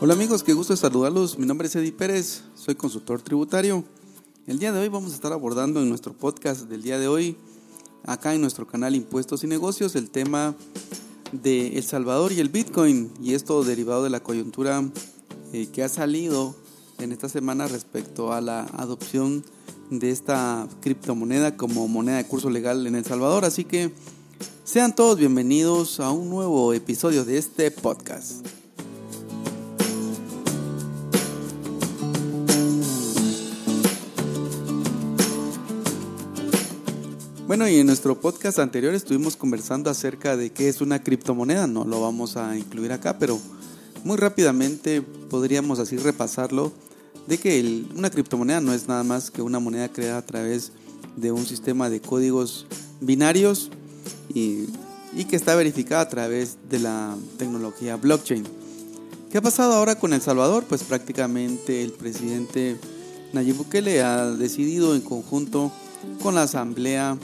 Hola amigos, qué gusto saludarlos. Mi nombre es Eddie Pérez, soy consultor tributario. El día de hoy vamos a estar abordando en nuestro podcast del día de hoy, acá en nuestro canal Impuestos y Negocios, el tema de El Salvador y el Bitcoin y esto derivado de la coyuntura eh, que ha salido en esta semana respecto a la adopción de esta criptomoneda como moneda de curso legal en El Salvador. Así que sean todos bienvenidos a un nuevo episodio de este podcast. Bueno, y en nuestro podcast anterior estuvimos conversando acerca de qué es una criptomoneda. No lo vamos a incluir acá, pero muy rápidamente podríamos así repasarlo de que una criptomoneda no es nada más que una moneda creada a través de un sistema de códigos binarios y, que está verificada a través de la tecnología blockchain. ¿Qué ha pasado ahora con El Salvador? Pues prácticamente el presidente Nayib Bukele ha decidido en conjunto con la Asamblea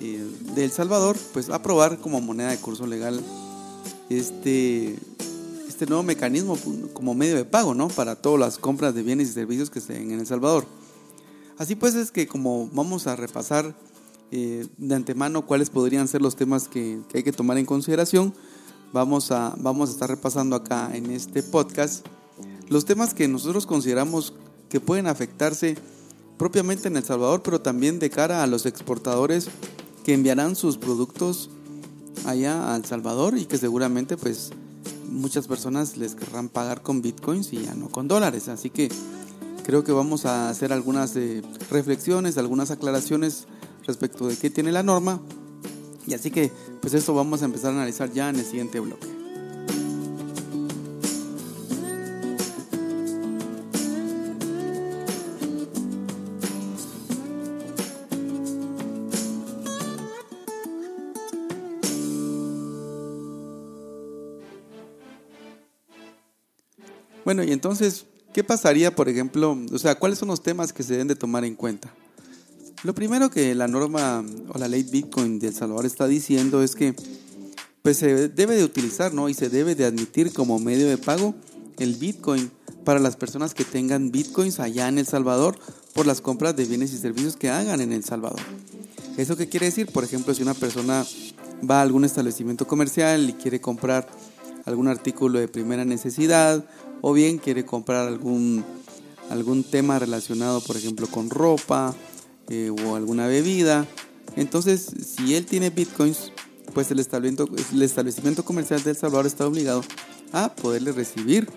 eh, de El Salvador, pues aprobar como moneda de curso legal este, este nuevo mecanismo como medio de pago, ¿no? Para todas las compras de bienes y servicios que se den en El Salvador. Así pues es que como vamos a repasar eh, de antemano cuáles podrían ser los temas que, que, hay que tomar en consideración, vamos a, vamos a estar repasando acá en este podcast los temas que nosotros consideramos que pueden afectarse propiamente en El Salvador, pero también de cara a los exportadores que enviarán sus productos allá a El Salvador y que seguramente pues muchas personas les querrán pagar con bitcoins y ya no con dólares. Así que creo que vamos a hacer algunas eh, reflexiones, algunas aclaraciones respecto de qué tiene la norma. Y así que pues esto vamos a empezar a analizar ya en el siguiente bloque. Bueno, y entonces, ¿qué pasaría, por ejemplo? O sea, ¿cuáles son los temas que se deben de tomar en cuenta? Lo primero que la norma o la ley Bitcoin de El Salvador está diciendo es que pues se debe de utilizar, ¿no? Y se debe de admitir como medio de pago el Bitcoin para las personas que tengan Bitcoins allá en El Salvador por las compras de bienes y servicios que hagan en El Salvador. ¿Eso qué quiere decir? Por ejemplo, si una persona va a algún establecimiento comercial y quiere comprar algún artículo de primera necesidad o bien quiere comprar algún, algún tema relacionado, por ejemplo, con ropa eh, o alguna bebida. Entonces, si él tiene bitcoins, pues el establecimiento, el establecimiento comercial de El Salvador está obligado a poderle recibir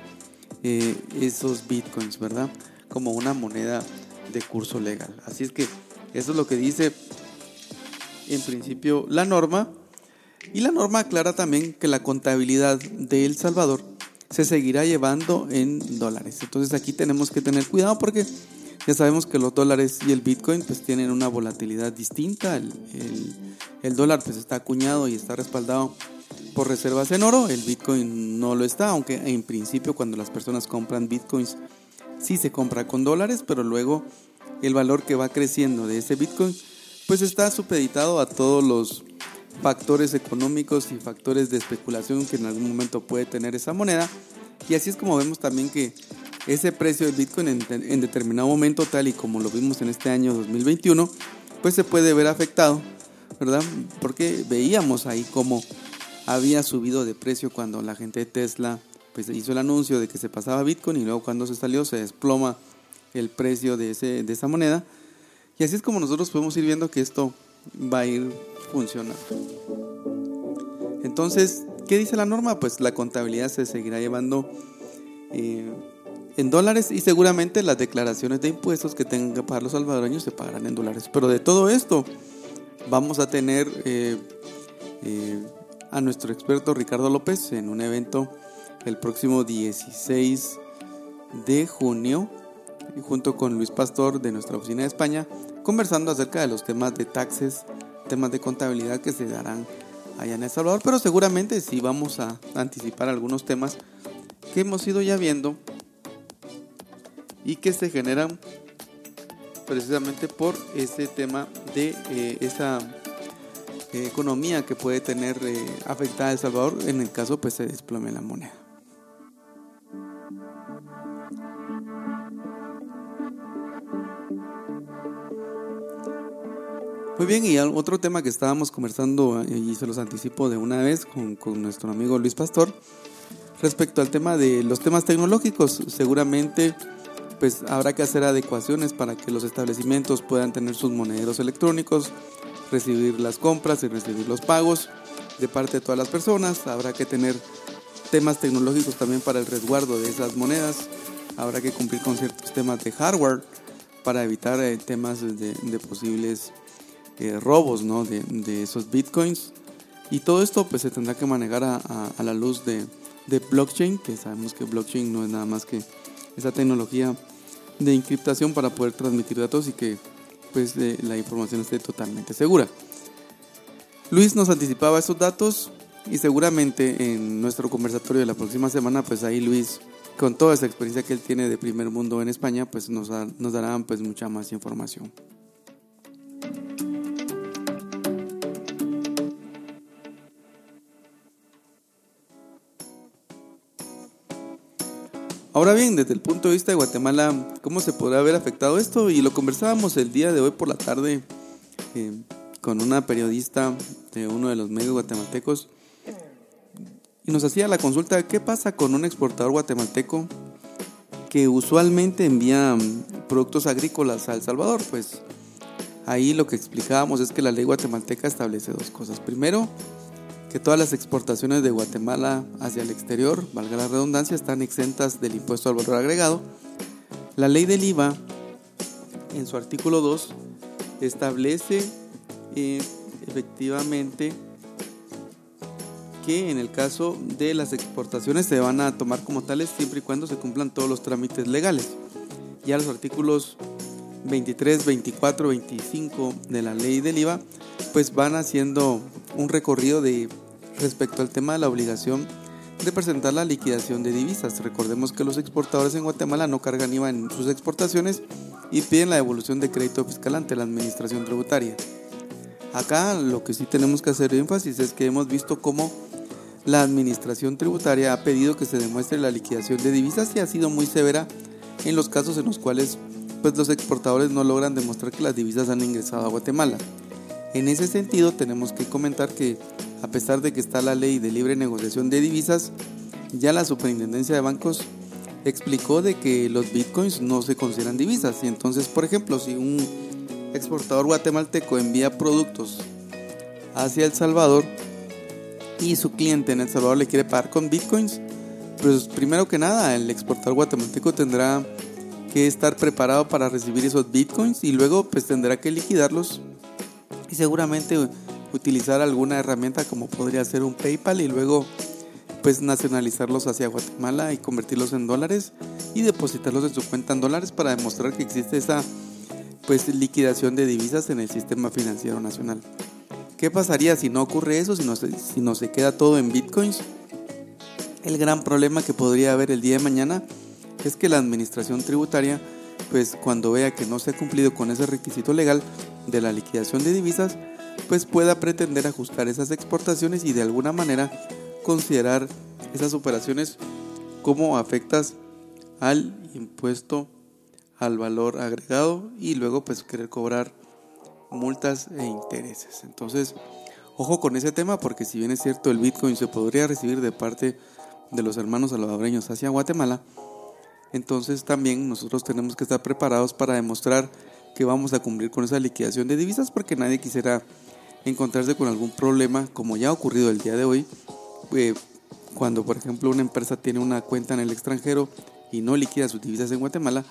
eh, esos bitcoins, ¿verdad? Como una moneda de curso legal. Así es que eso es lo que dice en principio la norma. Y la norma aclara también que la contabilidad de El Salvador se seguirá llevando en dólares. Entonces aquí tenemos que tener cuidado porque ya sabemos que los dólares y el Bitcoin pues tienen una volatilidad distinta. El, el, dólar pues está acuñado y está respaldado por reservas en oro. El Bitcoin no lo está, aunque en principio cuando las personas compran Bitcoins sí se compra con dólares, pero luego el valor que va creciendo de ese Bitcoin pues está supeditado a todos los factores económicos y factores de especulación que en algún momento puede tener esa moneda. Y así es como vemos también que ese precio del Bitcoin en, determinado momento, tal y como lo vimos en este año 2021, pues se puede ver afectado, ¿verdad? Porque veíamos ahí cómo había subido de precio cuando la gente de Tesla pues hizo el anuncio de que se pasaba Bitcoin y luego cuando se salió se desploma el precio de, ese, de esa moneda. Y así es como nosotros podemos ir viendo que esto va a ir funcionando. Entonces, ¿qué dice la norma? Pues la contabilidad se seguirá llevando eh, en dólares y seguramente las declaraciones de impuestos que tengan que pagar los salvadoreños se pagarán en dólares. Pero de todo esto vamos a tener eh, eh, a nuestro experto Ricardo López en un evento el próximo 16 de junio junto con Luis Pastor de nuestra oficina de España conversando acerca de los temas de taxes, temas de contabilidad que se darán allá en El Salvador, pero seguramente sí vamos a anticipar algunos temas que hemos ido ya viendo y que se generan precisamente por ese tema de eh, esa eh, economía que puede tener eh, afectada El Salvador en el caso pues se desplome la moneda. Muy bien, y otro tema que estábamos conversando eh, y se los anticipo de una vez con, con nuestro amigo Luis Pastor, respecto al tema de los temas tecnológicos, seguramente pues habrá que hacer adecuaciones para que los establecimientos puedan tener sus monederos electrónicos, recibir las compras y recibir los pagos de parte de todas las personas. Habrá que tener temas tecnológicos también para el resguardo de esas monedas. Habrá que cumplir con ciertos temas de hardware para evitar eh, temas de, posibles eh, robos ¿no? de, esos bitcoins. Y todo esto pues se tendrá que manejar a, la luz de, de blockchain, que sabemos que blockchain no es nada más que esa tecnología de encriptación para poder transmitir datos y que pues la información esté totalmente segura. Luis nos anticipaba esos datos y seguramente en nuestro conversatorio de la próxima semana pues ahí Luis con toda esa experiencia que él tiene de primer mundo en España pues nos, nos dará pues mucha más información. Ahora bien, desde el punto de vista de Guatemala, ¿cómo se podrá haber afectado esto? Y lo conversábamos el día de hoy por la tarde eh, con una periodista de uno de los medios guatemaltecos y nos hacía la consulta, ¿qué pasa con un exportador guatemalteco que usualmente envía mm, productos agrícolas a El Salvador? Pues ahí lo que explicábamos es que la ley guatemalteca establece dos cosas. Primero, que todas las exportaciones de Guatemala hacia el exterior, valga la redundancia, están exentas del impuesto al valor agregado. La ley del IVA, en su artículo 2, establece eh, efectivamente que en el caso de las exportaciones se van a tomar como tales siempre y cuando se cumplan todos los trámites legales. Ya los artículos 23, 24, 25 de la ley del IVA pues van haciendo un recorrido de respecto al tema de la obligación de presentar la liquidación de divisas. Recordemos que los exportadores en Guatemala no cargan IVA en sus exportaciones y piden la devolución de crédito fiscal ante la administración tributaria. Acá lo que sí tenemos que hacer énfasis es que hemos visto cómo la administración tributaria ha pedido que se demuestre la liquidación de divisas y ha sido muy severa en los casos en los cuales pues los exportadores no logran demostrar que las divisas han ingresado a Guatemala. En ese sentido, tenemos que comentar que a pesar de que está la ley de libre negociación de divisas, ya la Superintendencia de Bancos explicó de que los bitcoins no se consideran divisas. Y entonces, por ejemplo, si un exportador guatemalteco envía productos hacia El Salvador y su cliente en El Salvador le quiere pagar con bitcoins, pues primero que nada el exportador guatemalteco tendrá que estar preparado para recibir esos bitcoins y luego pues tendrá que liquidarlos y seguramente utilizar alguna herramienta como podría ser un PayPal y luego pues nacionalizarlos hacia Guatemala y convertirlos en dólares y depositarlos en su cuenta en dólares para demostrar que existe esa pues liquidación de divisas en el sistema financiero nacional. ¿Qué pasaría si no ocurre eso, si no, si no se queda todo en bitcoins? El gran problema que podría haber el día de mañana es que la administración tributaria pues cuando vea que no se ha cumplido con ese requisito legal de la liquidación de divisas, pues pueda pretender ajustar esas exportaciones y de alguna manera considerar esas operaciones como afectas al impuesto al valor agregado y luego pues querer cobrar multas e intereses. Entonces, ojo con ese tema porque si bien es cierto el Bitcoin se podría recibir de parte de los hermanos salvadoreños hacia Guatemala, entonces también nosotros tenemos que estar preparados para demostrar que vamos a cumplir con esa liquidación de divisas porque nadie quisiera encontrarse con algún problema como ya ha ocurrido el día de hoy eh, cuando por ejemplo una empresa tiene una cuenta en el extranjero y no liquida sus divisas en Guatemala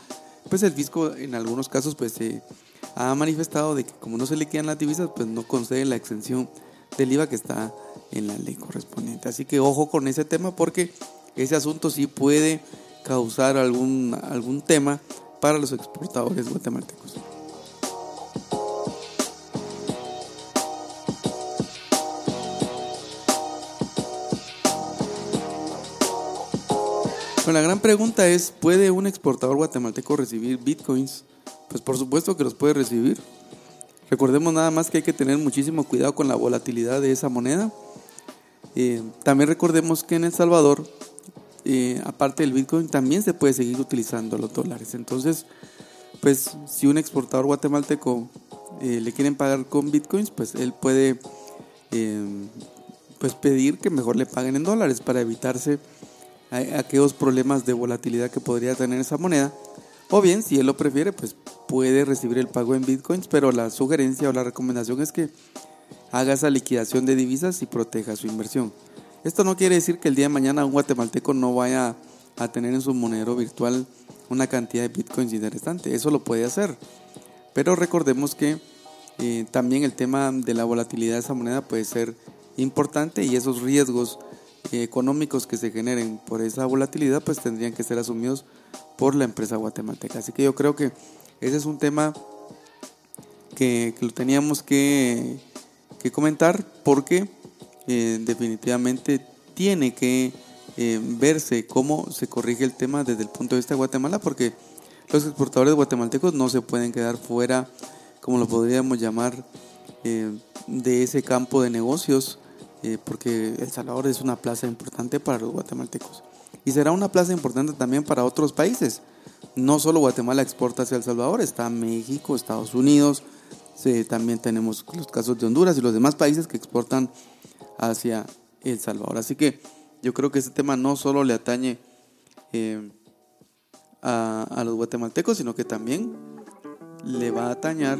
pues el fisco en algunos casos pues se ha manifestado de que como no se liquidan las divisas pues no concede la exención del IVA que está en la ley correspondiente así que ojo con ese tema porque ese asunto sí puede causar algún, algún tema para los exportadores guatemaltecos. La gran pregunta es, ¿puede un exportador guatemalteco recibir bitcoins? Pues por supuesto que los puede recibir. Recordemos nada más que hay que tener muchísimo cuidado con la volatilidad de esa moneda. Eh, también recordemos que en El Salvador eh, aparte del Bitcoin, también se puede seguir utilizando los dólares. Entonces, pues si un exportador guatemalteco eh, le quieren pagar con bitcoins, pues él puede eh, pues pedir que mejor le paguen en dólares para evitarse aquellos problemas de volatilidad que podría tener esa moneda. O bien, si él lo prefiere, pues puede recibir el pago en bitcoins, pero la sugerencia o la recomendación es que haga esa liquidación de divisas y proteja su inversión. Esto no quiere decir que el día de mañana un guatemalteco no vaya a tener en su monedero virtual una cantidad de bitcoins interesante. Eso lo puede hacer. Pero recordemos que eh, también el tema de la volatilidad de esa moneda puede ser importante y esos riesgos económicos que se generen por esa volatilidad pues tendrían que ser asumidos por la empresa guatemalteca. Así que yo creo que ese es un tema que, lo teníamos que, que comentar porque eh, definitivamente tiene que eh, verse cómo se corrige el tema desde el punto de vista de Guatemala, porque los exportadores guatemaltecos no se pueden quedar fuera, como lo podríamos llamar, eh, de ese campo de negocios, porque El Salvador es una plaza importante para los guatemaltecos. Y será una plaza importante también para otros países. No solo Guatemala exporta hacia El Salvador, está México, Estados Unidos, también tenemos los casos de Honduras y los demás países que exportan hacia El Salvador. Así que yo creo que este tema no solo le atañe eh, a, los guatemaltecos, sino que también le va a atañar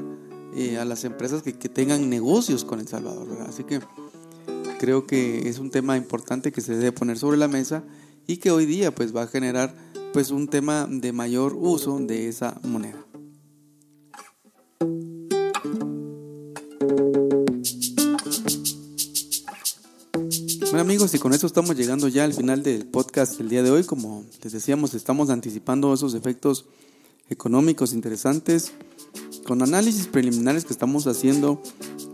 eh, a las empresas que, tengan negocios con El Salvador. Así que creo que es un tema importante que se debe poner sobre la mesa y que hoy día pues va a generar pues un tema de mayor uso de esa moneda. Bueno amigos, y con eso estamos llegando ya al final del podcast del día de hoy. Como les decíamos, estamos anticipando esos efectos económicos interesantes con análisis preliminares que estamos haciendo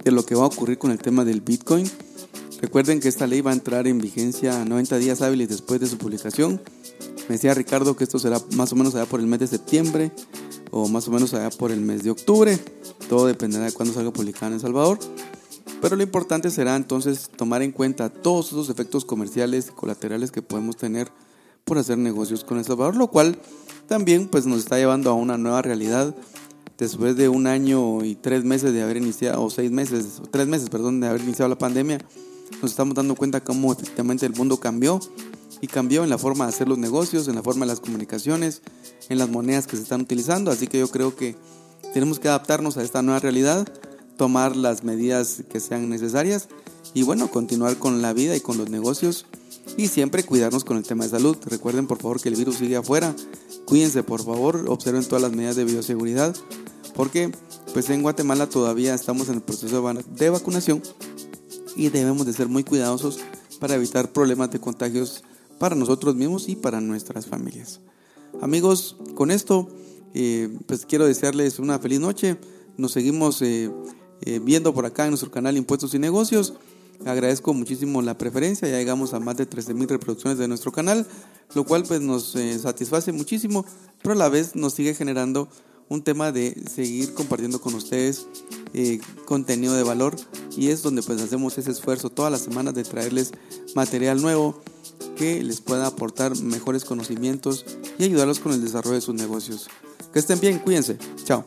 de lo que va a ocurrir con el tema del Bitcoin. Recuerden que esta ley va a entrar en vigencia 90 días hábiles después de su publicación. Me decía Ricardo que esto será más o menos allá por el mes de septiembre o más o menos allá por el mes de octubre. Todo dependerá de cuándo salga publicada en El Salvador. Pero lo importante será entonces tomar en cuenta todos esos efectos comerciales y colaterales que podemos tener por hacer negocios con El Salvador, lo cual también pues nos está llevando a una nueva realidad después de un año y tres meses de haber iniciado, o seis meses, tres meses, perdón, de haber iniciado la pandemia, nos estamos dando cuenta cómo efectivamente el mundo cambió y cambió en la forma de hacer los negocios, en la forma de las comunicaciones, en las monedas que se están utilizando, así que yo creo que tenemos que adaptarnos a esta nueva realidad tomar las medidas que sean necesarias y bueno, continuar con la vida y con los negocios y siempre cuidarnos con el tema de salud. Recuerden por favor que el virus sigue afuera, cuídense por favor, observen todas las medidas de bioseguridad porque pues en Guatemala todavía estamos en el proceso de vacunación y debemos de ser muy cuidadosos para evitar problemas de contagios para nosotros mismos y para nuestras familias. Amigos, con esto eh, pues quiero desearles una feliz noche. Nos seguimos eh, eh, viendo por acá en nuestro canal Impuestos y Negocios. Agradezco muchísimo la preferencia, ya llegamos a más de 13.000 reproducciones de nuestro canal, lo cual pues nos satisface muchísimo, pero a la vez nos sigue generando un tema de seguir compartiendo con ustedes contenido de valor y es donde pues hacemos ese esfuerzo todas las semanas de traerles material nuevo que les pueda aportar mejores conocimientos y ayudarlos con el desarrollo de sus negocios. Que estén bien, cuídense. Chao.